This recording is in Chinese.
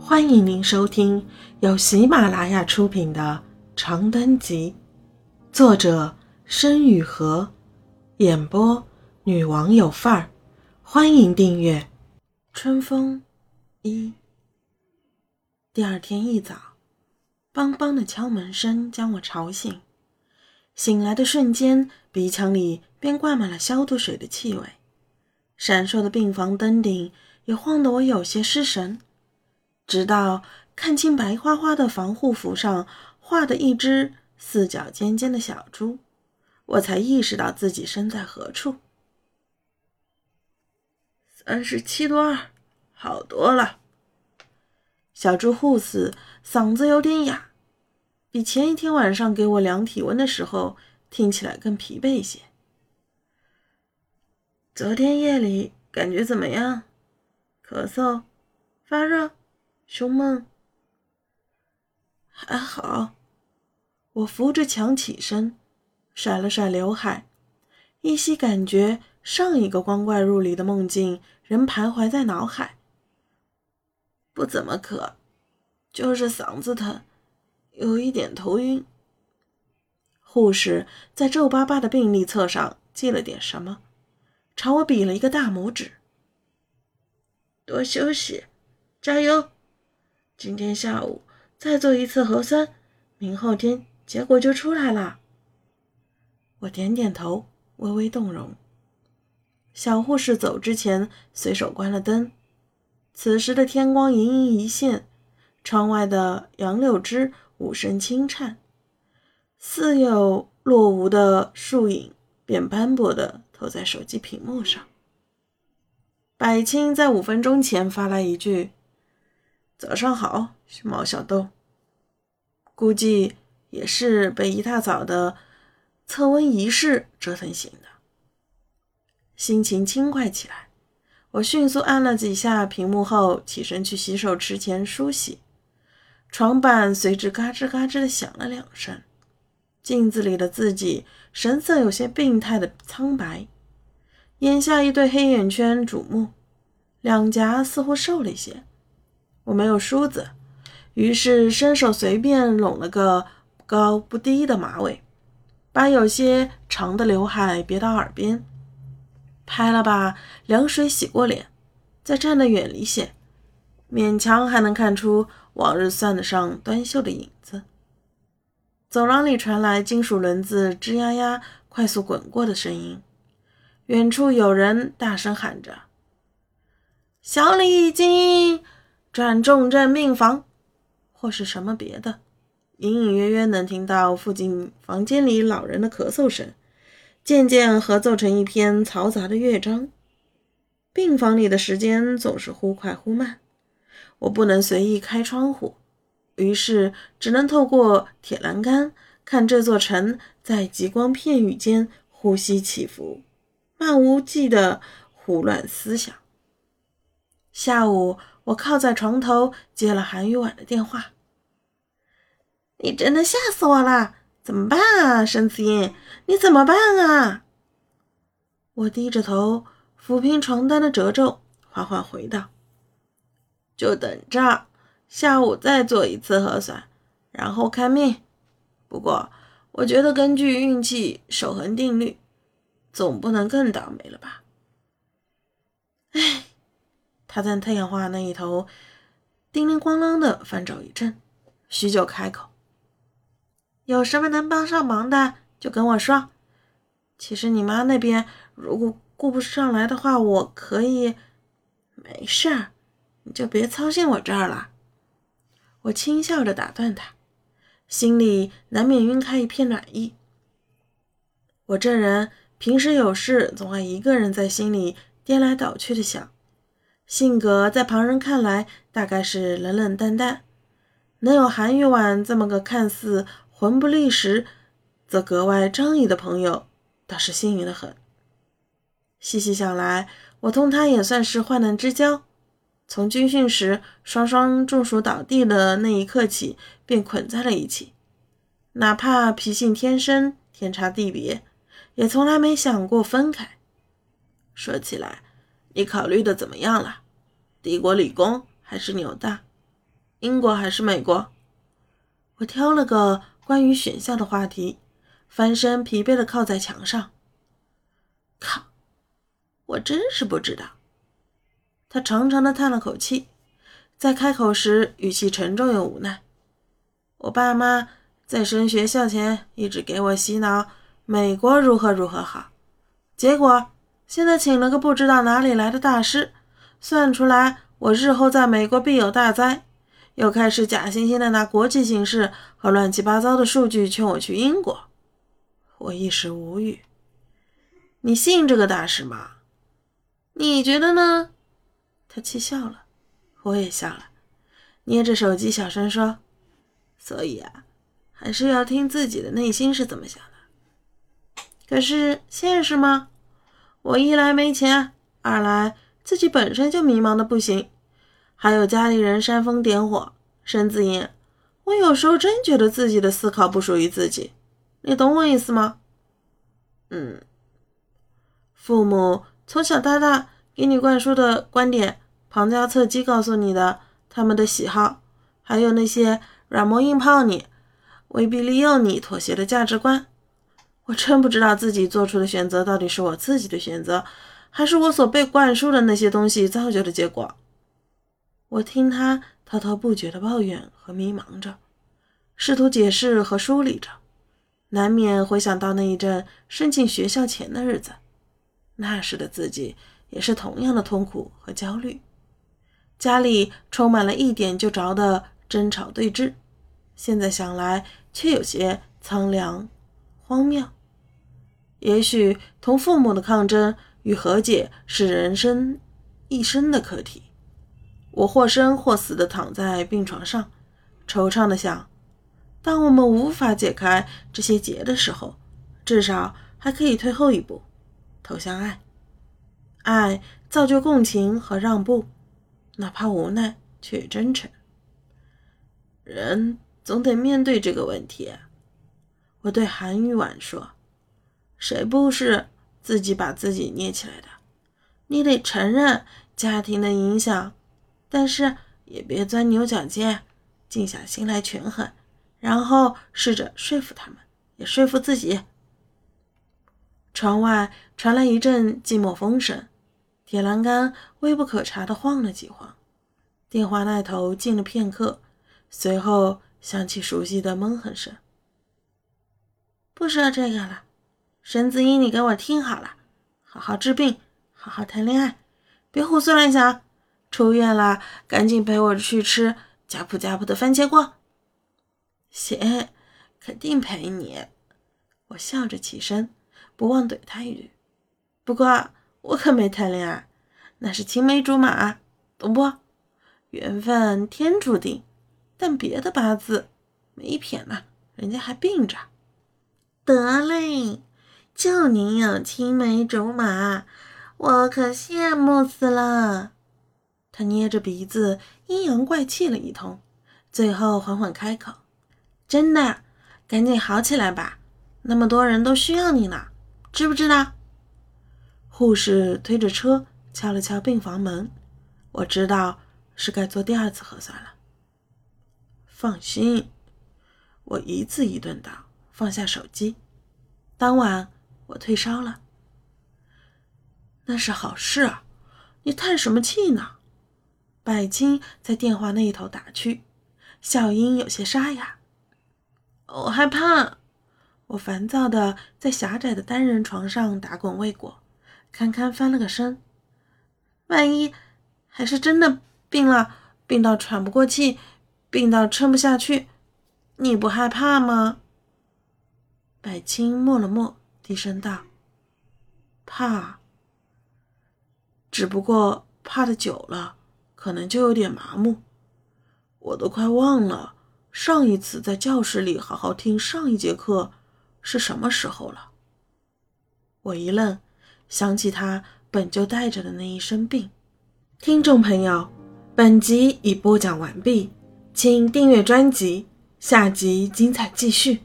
欢迎您收听由喜马拉雅出品的《长灯集》，作者申雨禾，演播女王有范儿。欢迎订阅。春风一。第二天一早，梆梆的敲门声将我吵醒。醒来的瞬间，鼻腔里便灌满了消毒水的气味，闪烁的病房灯顶也晃得我有些失神。直到看清白花花的防护服上画的一只四脚尖尖的小猪，我才意识到自己身在何处。三十七度二，好多了。小猪护士嗓子有点哑，比前一天晚上给我量体温的时候听起来更疲惫一些。昨天夜里感觉怎么样？咳嗽？发热？胸闷，还好。我扶着墙起身，甩了甩刘海，依稀感觉上一个光怪陆离的梦境仍徘徊在脑海。不怎么渴，就是嗓子疼，有一点头晕。护士在皱巴巴的病历册上记了点什么，朝我比了一个大拇指。多休息，加油。今天下午再做一次核酸，明后天结果就出来了。我点点头，微微动容。小护士走之前，随手关了灯。此时的天光盈盈一线，窗外的杨柳枝五声轻颤，似有若无的树影便斑驳的投在手机屏幕上。百青在五分钟前发来一句。早上好，毛小豆。估计也是被一大早的测温仪式折腾醒的，心情轻快起来。我迅速按了几下屏幕后，起身去洗手池前梳洗。床板随之嘎吱嘎吱的响了两声，镜子里的自己神色有些病态的苍白，眼下一对黑眼圈瞩目，两颊似乎瘦了一些。我没有梳子，于是伸手随便拢了个不高不低的马尾，把有些长的刘海别到耳边，拍了把凉水洗过脸，再站得远离些，勉强还能看出往日算得上端秀的影子。走廊里传来金属轮子吱呀呀快速滚过的声音，远处有人大声喊着：“小李经。”转重症病房，或是什么别的，隐隐约约能听到附近房间里老人的咳嗽声，渐渐合奏成一篇嘈杂的乐章。病房里的时间总是忽快忽慢，我不能随意开窗户，于是只能透过铁栏杆看这座城在极光片羽间呼吸起伏，漫无际的胡乱思想。下午。我靠在床头接了韩宇婉的电话。你真的吓死我了！怎么办啊，沈子英？你怎么办啊？我低着头抚平床单的褶皱，缓缓回道：“就等着下午再做一次核酸，然后看命。不过，我觉得根据运气守恒定律，总不能更倒霉了吧？”哎。他在太阳花那一头叮铃咣啷的翻找一阵，许久开口：“有什么能帮上忙的，就跟我说。其实你妈那边如果顾不上来的话，我可以……没事儿，你就别操心我这儿了。”我轻笑着打断他，心里难免晕开一片暖意。我这人平时有事总爱一个人在心里颠来倒去的想。性格在旁人看来大概是冷冷淡淡，能有韩玉婉这么个看似魂不吝时，则格外仗义的朋友，倒是幸运的很。细细想来，我同他也算是患难之交，从军训时双双中暑倒地的那一刻起，便捆在了一起，哪怕脾性天生天差地别，也从来没想过分开。说起来。你考虑的怎么样了？帝国理工还是纽大？英国还是美国？我挑了个关于选校的话题，翻身疲惫的靠在墙上。靠，我真是不知道。他长长的叹了口气，在开口时语气沉重又无奈。我爸妈在升学校前一直给我洗脑，美国如何如何好，结果现在请了个不知道哪里来的大师，算出来我日后在美国必有大灾，又开始假惺惺的拿国际形势和乱七八糟的数据劝我去英国，我一时无语。你信这个大师吗？你觉得呢？他气笑了，我也笑了，捏着手机小声说。所以啊，还是要听自己的内心是怎么想的。可是现实吗？我一来没钱，二来自己本身就迷茫的不行，还有家里人煽风点火。申子颖，我有时候真觉得自己的思考不属于自己，你懂我意思吗？嗯，父母从小到大给你灌输的观点，旁敲侧击告诉你的他们的喜好，还有那些。软磨硬泡你，威逼利诱你妥协的价值观，我真不知道自己做出的选择到底是我自己的选择，还是我所被灌输的那些东西造就的结果。我听他滔滔不绝的抱怨和迷茫着，试图解释和梳理着，难免回想到那一阵申请学校前的日子，那时的自己也是同样的痛苦和焦虑，家里充满了一点就着的。争吵对峙，现在想来却有些苍凉、荒谬。也许同父母的抗争与和解是人生一生的课题。我或生或死的躺在病床上，惆怅的想：当我们无法解开这些结的时候，至少还可以退后一步，投向爱。爱造就共情和让步，哪怕无奈却真诚。人总得面对这个问题。我对韩玉婉说：“谁不是自己把自己捏起来的？你得承认家庭的影响，但是也别钻牛角尖，静下心来权衡，然后试着说服他们，也说服自己。”窗外传来一阵寂寞风声，铁栏杆微不可察地晃了几晃，电话那头静了片刻。随后响起熟悉的闷哼声。不说这个了，沈子英，你给我听好了，好好治病，好好谈恋爱，别胡思乱想。出院了，赶紧陪我去吃家谱家谱的番茄锅。行，肯定陪你。我笑着起身，不忘怼他一句。不过我可没谈恋爱，那是青梅竹马，懂不？缘分天注定。但别的八字没撇呢，人家还病着。得嘞，就您有青梅竹马，我可羡慕死了。他捏着鼻子，阴阳怪气了一通，最后缓缓开口：“真的，赶紧好起来吧，那么多人都需要你呢，知不知道？”护士推着车敲了敲病房门，我知道是该做第二次核酸了。放心，我一字一顿道，放下手机。当晚我退烧了，那是好事啊！你叹什么气呢？百青在电话那一头打趣，笑音有些沙哑。我害怕，我烦躁的在狭窄的单人床上打滚未果，堪堪翻了个身。万一还是真的病了，病到喘不过气。病到撑不下去，你不害怕吗？百青默了默，低声道：“怕，只不过怕的久了，可能就有点麻木。我都快忘了上一次在教室里好好听上一节课是什么时候了。”我一愣，想起他本就带着的那一身病。听众朋友，本集已播讲完毕。请订阅专辑，下集精彩继续。